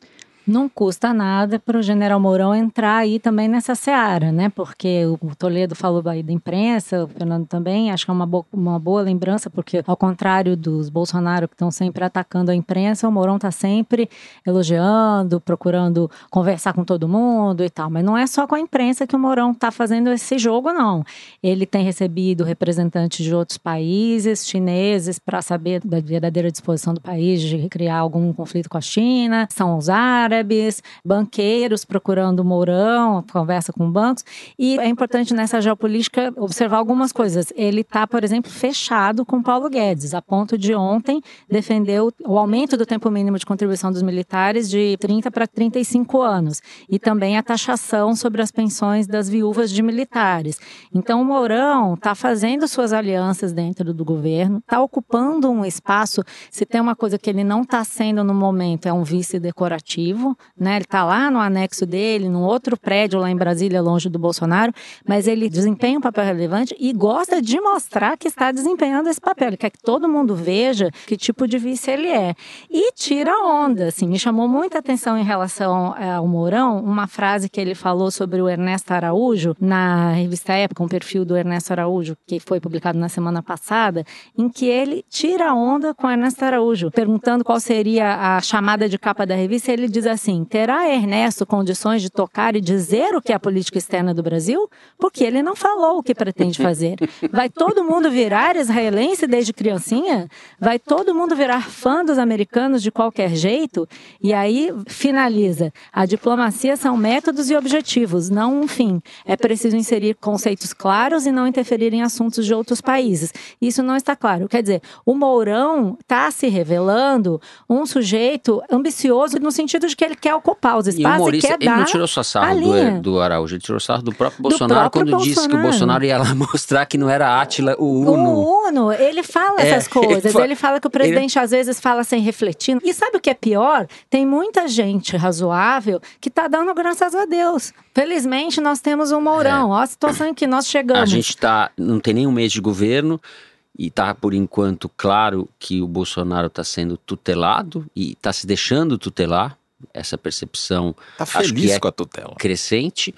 Não custa nada para o general Mourão entrar aí também nessa seara, né? Porque o Toledo falou aí da imprensa, o Fernando também, acho que é uma boa, uma boa lembrança, porque ao contrário dos Bolsonaro que estão sempre atacando a imprensa, o Mourão está sempre elogiando, procurando conversar com todo mundo e tal. Mas não é só com a imprensa que o Mourão está fazendo esse jogo, não. Ele tem recebido representantes de outros países, chineses, para saber da verdadeira disposição do país de criar algum conflito com a China, são os árabes, banqueiros procurando Mourão, conversa com bancos. E é importante nessa geopolítica observar algumas coisas. Ele está, por exemplo, fechado com Paulo Guedes, a ponto de ontem defender o aumento do tempo mínimo de contribuição dos militares de 30 para 35 anos e também a taxação sobre as pensões das viúvas de militares. Então, o Mourão está fazendo suas alianças dentro do governo, está ocupando um espaço. Se tem uma coisa que ele não está sendo no momento, é um vice decorativo né? Ele está lá no anexo dele, num outro prédio lá em Brasília, longe do Bolsonaro, mas ele desempenha um papel relevante e gosta de mostrar que está desempenhando esse papel. Ele quer que todo mundo veja que tipo de vice ele é. E tira onda, assim, me chamou muita atenção em relação eh, ao Mourão, uma frase que ele falou sobre o Ernesto Araújo, na revista Época, um perfil do Ernesto Araújo, que foi publicado na semana passada, em que ele tira onda com Ernesto Araújo, perguntando qual seria a chamada de capa da revista, ele diz assim: terá Ernesto condições de tocar e dizer o que é a política externa do Brasil? Porque ele não falou o que pretende fazer. Vai todo mundo virar israelense desde criancinha? Vai todo mundo virar fã dos americanos de qualquer jeito? E aí finaliza: a diplomacia são métodos e objetivos, não um fim. É preciso inserir conceitos claros e não interferir em assuntos de outros países. Isso não está claro. Quer dizer, o Mourão está se revelando um sujeito ambicioso no sentido de que ele quer ocupar os espaços e, o e quer ele dar não tirou só sarro do, do, Araújo, ele tirou sarro do próprio Bolsonaro próprio quando Bolsonaro. disse que o Bolsonaro ia lá *laughs* mostrar que não era Átila o Uno. O Uno, ele fala é, essas *laughs* coisas, ele fala que o presidente ele... às vezes fala sem refletir. E sabe o que é pior? Tem muita gente razoável que está dando graças a Deus. Felizmente nós temos um Mourão, é. olha a situação em que nós chegamos. A gente está, não tem nem um mês de governo, e está por enquanto claro que o Bolsonaro está sendo tutelado e está se deixando tutelar essa percepção tá feliz é com a tutela. crescente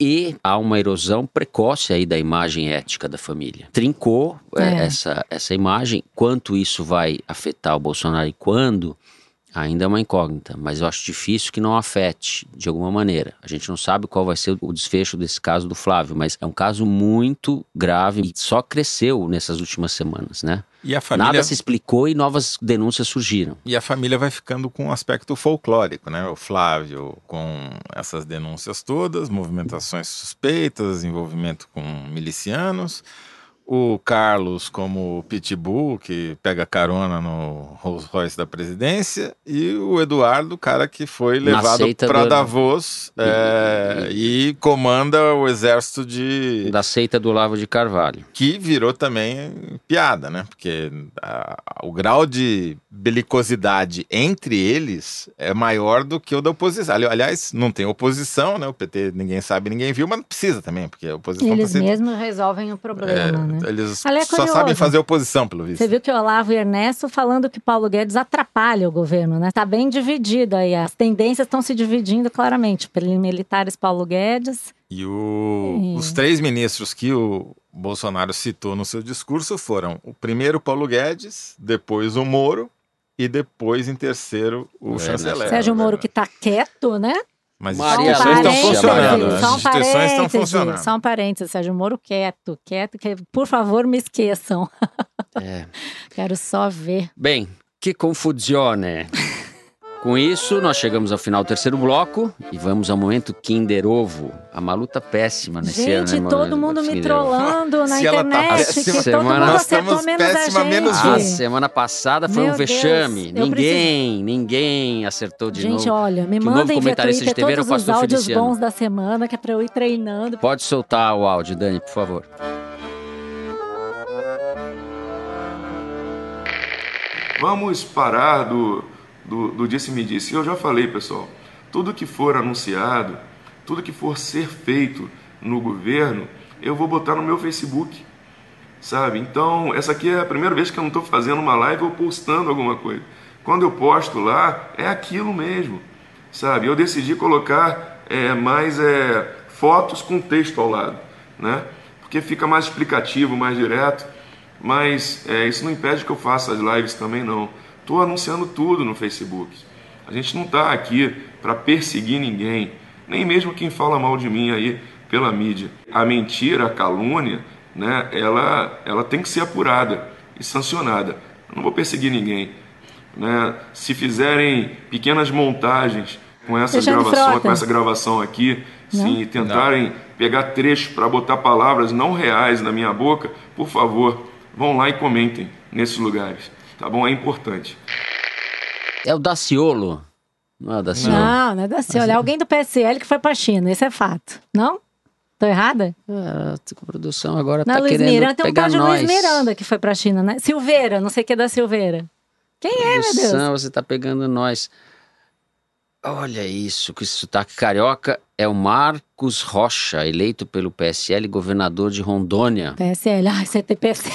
e há uma erosão precoce aí da imagem ética da família. Trincou é. É, essa, essa imagem. Quanto isso vai afetar o Bolsonaro e quando, ainda é uma incógnita, mas eu acho difícil que não afete de alguma maneira. A gente não sabe qual vai ser o desfecho desse caso do Flávio, mas é um caso muito grave e só cresceu nessas últimas semanas, né? E a família... Nada se explicou e novas denúncias surgiram. E a família vai ficando com um aspecto folclórico, né? O Flávio com essas denúncias todas, movimentações suspeitas, envolvimento com milicianos. O Carlos como pitbull, que pega carona no Rolls Royce da presidência, e o Eduardo, cara que foi levado para do... Davos é, e, e, comanda o exército de... Da seita do Lavo de Carvalho. Que virou também piada, né? Porque a, o grau de belicosidade entre eles é maior do que o da oposição. Aliás, não tem oposição, né? O PT ninguém sabe, ninguém viu, mas não precisa também, porque a oposição... Eles tá mesmos resolvem o problema, é, né? Eles é só sabem fazer oposição, pelo visto. Você viu que o Olavo e Ernesto falando que Paulo Guedes atrapalha o governo, né? Tá bem dividido aí. As tendências estão se dividindo claramente. Pelos militares Paulo Guedes. E o, e... os três ministros que o Bolsonaro citou no seu discurso foram o primeiro Paulo Guedes, depois o Moro e depois, em terceiro, o é, chanceler. Sérgio Moro, que está quieto, né? Mas Maria as instituições estão funcionando. Né? São as instituições estão funcionando. São parentes. Sérgio Moro quieto, quieto, que por favor me esqueçam. É. *laughs* Quero só ver. Bem, que confusione. Com isso, nós chegamos ao final do terceiro bloco e vamos ao momento Kinder Ovo. A Malu tá péssima nesse gente, ano. Gente, *laughs* né, todo mundo me trollando na Se internet. Tá péssima, que semana, todo mundo acertou menos péssima. Menos a semana passada foi Meu um vexame. Deus, ninguém, ninguém acertou de gente, novo. Gente, olha, me mandem via Twitter de TV, todos os áudios Feliciano. bons da semana, que é pra eu ir treinando. Pode soltar o áudio, Dani, por favor. Vamos parar do do, do disse-me-disse. Eu já falei, pessoal, tudo que for anunciado, tudo que for ser feito no governo, eu vou botar no meu Facebook, sabe? Então, essa aqui é a primeira vez que eu não estou fazendo uma live ou postando alguma coisa. Quando eu posto lá, é aquilo mesmo, sabe? Eu decidi colocar é, mais é, fotos com texto ao lado, né? Porque fica mais explicativo, mais direto, mas é, isso não impede que eu faça as lives também, não. Estou anunciando tudo no Facebook. A gente não está aqui para perseguir ninguém, nem mesmo quem fala mal de mim aí pela mídia. A mentira, a calúnia, né, ela, ela tem que ser apurada e sancionada. Eu não vou perseguir ninguém. Né? Se fizerem pequenas montagens com essas gravações, com essa gravação aqui, não? se tentarem não. pegar trechos para botar palavras não reais na minha boca, por favor, vão lá e comentem nesses lugares tá bom? É importante. É o Daciolo. Não é o Daciolo? Não, não é Daciolo. É alguém do PSL que foi pra China, isso é fato. Não? Tô errada? É, a produção agora não, tá Luiz querendo Miranda, pegar tem um tal de Luiz Miranda que foi pra China, né? Silveira, não sei o que é da Silveira. Quem é, meu Deus? Você tá pegando nós. Olha isso, que sotaque carioca é o Marcos Rocha, eleito pelo PSL, governador de Rondônia. PSL, você tem PSL.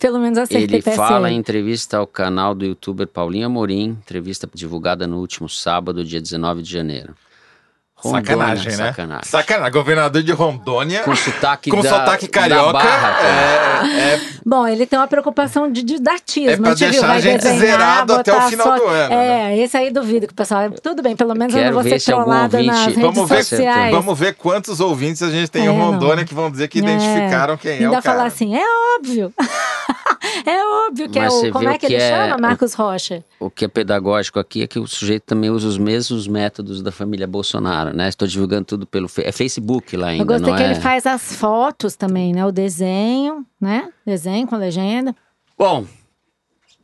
Pelo menos acertei Ele PSL. fala em entrevista ao canal do youtuber Paulinho Amorim, entrevista divulgada no último sábado, dia 19 de janeiro. Rondônia, sacanagem, né? Sacanagem. sacanagem. Governador de Rondônia. Com sotaque, com da, sotaque carioca. Barra, é, é, Bom, ele tem uma preocupação de didatismo. É pra deixar a gente desenhar, zerado até o final só... do ano. É, né? esse aí duvido que o pessoal. Tudo bem, pelo menos eu não vou ser trollada ouvinte... nas redes vamos ver, sociais. Vamos ver quantos ouvintes a gente tem é, em Rondônia não. que vão dizer que é. identificaram quem Ainda é o cara. falar assim, é óbvio. É óbvio que Mas é o. Como é que, que ele é chama? Marcos Rocha. O que é pedagógico aqui é que o sujeito também usa os mesmos métodos da família Bolsonaro, né? Estou divulgando tudo pelo é Facebook lá ainda. Eu gostei que é... ele faz as fotos também, né? O desenho, né? Desenho com legenda. Bom,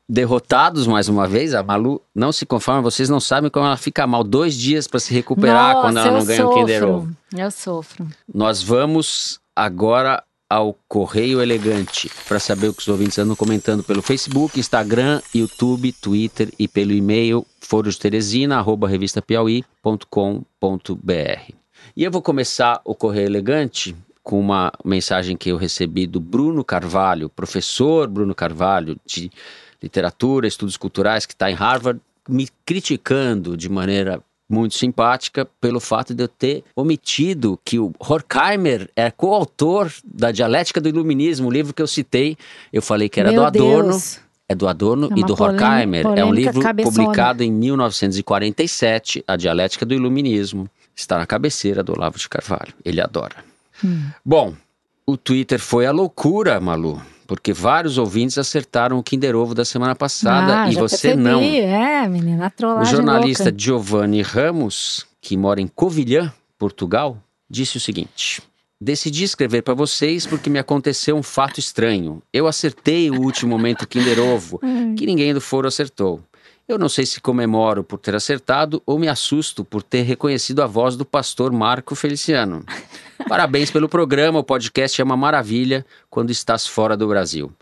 derrotados mais uma vez, a Malu não se conforma, vocês não sabem como ela fica mal. Dois dias para se recuperar Nossa, quando ela não ganha sofro. o Kinder Ovo. Eu sofro. Nós vamos agora ao Correio Elegante para saber o que os ouvintes andam comentando pelo Facebook, Instagram, YouTube, Twitter e pelo e-mail forosteresina@revistapiauí.com.br. E eu vou começar o Correio Elegante com uma mensagem que eu recebi do Bruno Carvalho, professor Bruno Carvalho de literatura, estudos culturais, que está em Harvard, me criticando de maneira muito simpática pelo fato de eu ter omitido que o Horkheimer é coautor da Dialética do Iluminismo, o livro que eu citei. Eu falei que era Meu do Adorno. Deus. É do Adorno é e do Horkheimer. É um livro cabeçona. publicado em 1947, A Dialética do Iluminismo. Está na cabeceira do Olavo de Carvalho. Ele adora. Hum. Bom, o Twitter foi a loucura, Malu porque vários ouvintes acertaram o Kinder Ovo da semana passada ah, e você percebi. não. É, menina, O jornalista louca. Giovanni Ramos, que mora em Covilhã, Portugal, disse o seguinte: Decidi escrever para vocês porque me aconteceu um fato estranho. Eu acertei o último momento Kinder Ovo, *laughs* que ninguém do foro acertou. Eu não sei se comemoro por ter acertado ou me assusto por ter reconhecido a voz do pastor Marco Feliciano. *laughs* Parabéns pelo programa, o podcast é uma maravilha quando estás fora do Brasil.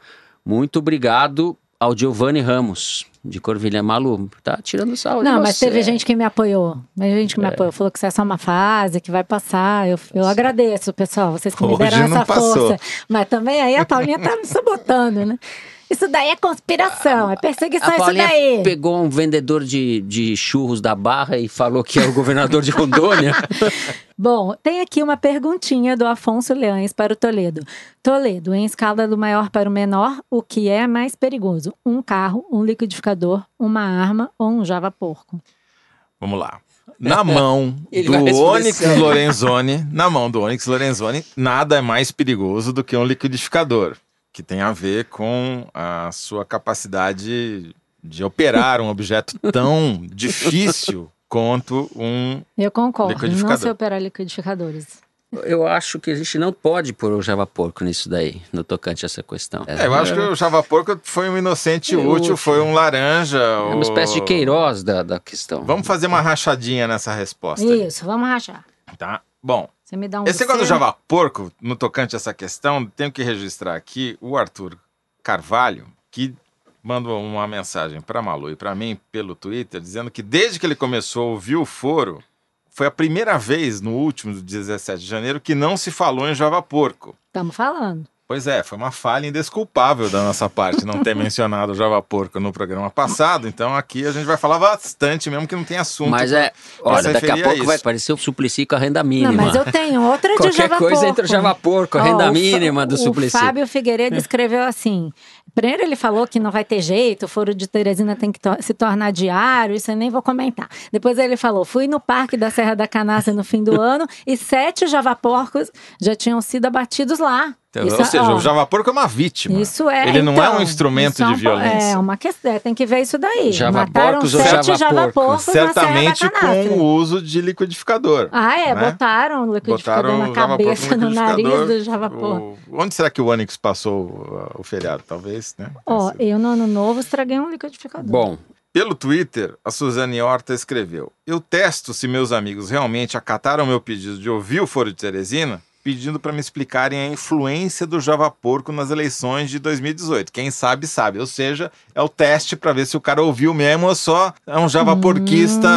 Muito obrigado ao Giovanni Ramos, de Corvilha Malu. Tá tirando sal Não, mas você. teve gente que me apoiou. Mas gente que me apoiou. Falou que isso é só uma fase, que vai passar. Eu, eu agradeço, pessoal. Vocês que me Hoje deram não essa passou. força. Mas também aí a Paulinha tá me sabotando, né? *laughs* Isso daí é conspiração, é perseguição, A isso daí. pegou um vendedor de, de churros da Barra e falou que é o governador de Rondônia. *laughs* Bom, tem aqui uma perguntinha do Afonso Leães para o Toledo. Toledo, em escala do maior para o menor, o que é mais perigoso? Um carro, um liquidificador, uma arma ou um Java porco? Vamos lá. Na mão *laughs* do Onyx sério. Lorenzoni, na mão do Onyx Lorenzoni, nada é mais perigoso do que um liquidificador, que tem a ver com a sua capacidade de operar um objeto *laughs* tão difícil quanto um Eu concordo, não sei operar liquidificadores. Eu acho que a gente não pode pôr o Java Porco nisso daí, no tocante a essa questão. É, eu acho que o Java Porco foi um inocente É útil, útil. foi um laranja. É uma espécie de Queiroz da, da questão. Vamos fazer uma rachadinha nessa resposta. aí, Isso, vamos rachar. Tá? Bom, Você me dá um esse negócio do? Java Porco, no tocante a essa questão, tenho que registrar aqui o Arthur Carvalho, que mandou uma mensagem para Malu e para mim pelo Twitter, dizendo que desde que ele começou a ouvir o foro, foi a primeira vez no último 17 de janeiro que não se falou em Java Porco. Estamos falando. Pois é, foi uma falha indesculpável da nossa parte não ter *laughs* mencionado o Java Porco no programa passado, então aqui a gente vai falar bastante, mesmo que não tem assunto. Mas pra- é, pra olha, daqui a pouco isso. vai aparecer o Suplicy com a renda mínima. Não, mas eu tenho outra de Qualquer Java coisa Porco. entra o Java Porco, a Ó, renda o mínima do o Suplicy. Fábio Figueiredo escreveu assim. Primeiro ele falou que não vai ter jeito, o foro de Teresina tem que to- se tornar diário, isso eu nem vou comentar. Depois ele falou, fui no Parque da Serra da Canastra no fim do *laughs* ano e sete javaporcos já tinham sido abatidos lá. Então, Isso, Ou seja, ó, o Java Porco é uma vítima. Isso é. Ele não é então, um instrumento isso é de violência. É uma questão, é, tem que ver isso daí. Java Mataram sete Java javaporcos Certamente com o uso de liquidificador. Ah, é, né? botaram o liquidificador Botaram na cabeça, no nariz liquidificador. do Java Porco. O- Onde será que o Onix passou o feriado? Talvez, né? Ó, Esse- eu no ano novo estraguei um liquidificador. Bom, Pelo Twitter, a Suzane Horta escreveu: Eu testo se meus amigos realmente acataram meu pedido de ouvir o Foro de Teresina, pedindo para me explicarem a influência do Java Porco nas eleições de 2018. Quem sabe, sabe. Ou seja, é o teste para ver se o cara ouviu mesmo ou só é um Java Porquista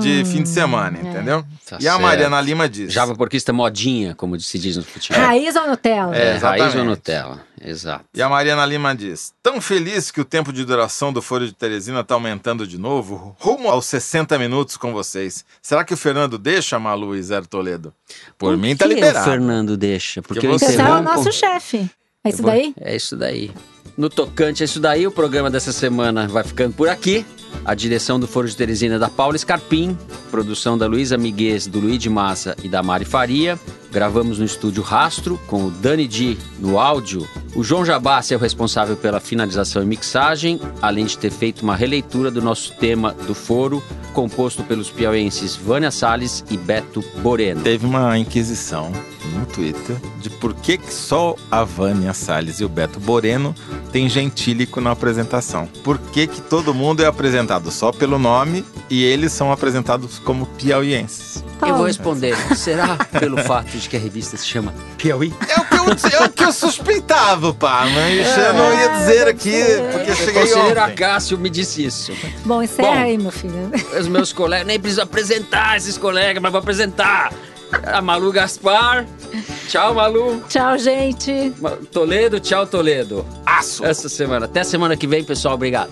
de fim de semana, é. entendeu? Tá e a certo. Mariana Lima diz: Java Porquista modinha, como se diz no futebol. Raiz ou Nutella? É, raiz ou. Nutella. Exato. E a Mariana Lima diz: Tão feliz que o tempo de duração do Foro de Teresina está aumentando de novo, rumo aos 60 minutos com vocês. Será que o Fernando deixa Malu e Zé Toledo? Por, mim tá que liberado. o Fernando deixa? Porque Porque eu você é o nosso chefe. É isso daí? É isso daí. No tocante a isso daí, o programa dessa semana vai ficando por aqui. A direção do Foro de Teresina é da Paula Scarpim, produção da Luísa Miguez, do Luiz de Massa e da Mari Faria. Gravamos no estúdio Rastro, com o Dani Di no áudio. O João Jabassi é o responsável pela finalização e mixagem, além de ter feito uma releitura do nosso tema do foro, composto pelos piauenses Vânia Salles e Beto Boreno. Teve uma inquisição no Twitter de por que, que só a Vânia Salles e o Beto Boreno têm gentílico na apresentação. Por que, que todo mundo é apresentado só pelo nome e eles são apresentados como piauienses? Eu vou responder. Será pelo fato de que a revista se chama Piauí? É o que eu, é o que eu suspeitava, pá, mas eu não ia dizer aqui, porque eu O cheguei conselheiro ontem. Acácio me disse isso. Bom, encerra Bom. aí, meu filho. Os meus colegas, nem preciso apresentar esses colegas, mas vou apresentar. A Malu Gaspar. Tchau, Malu. Tchau, gente. Toledo, tchau, Toledo. Aço! Essa semana. Até semana que vem, pessoal. Obrigado.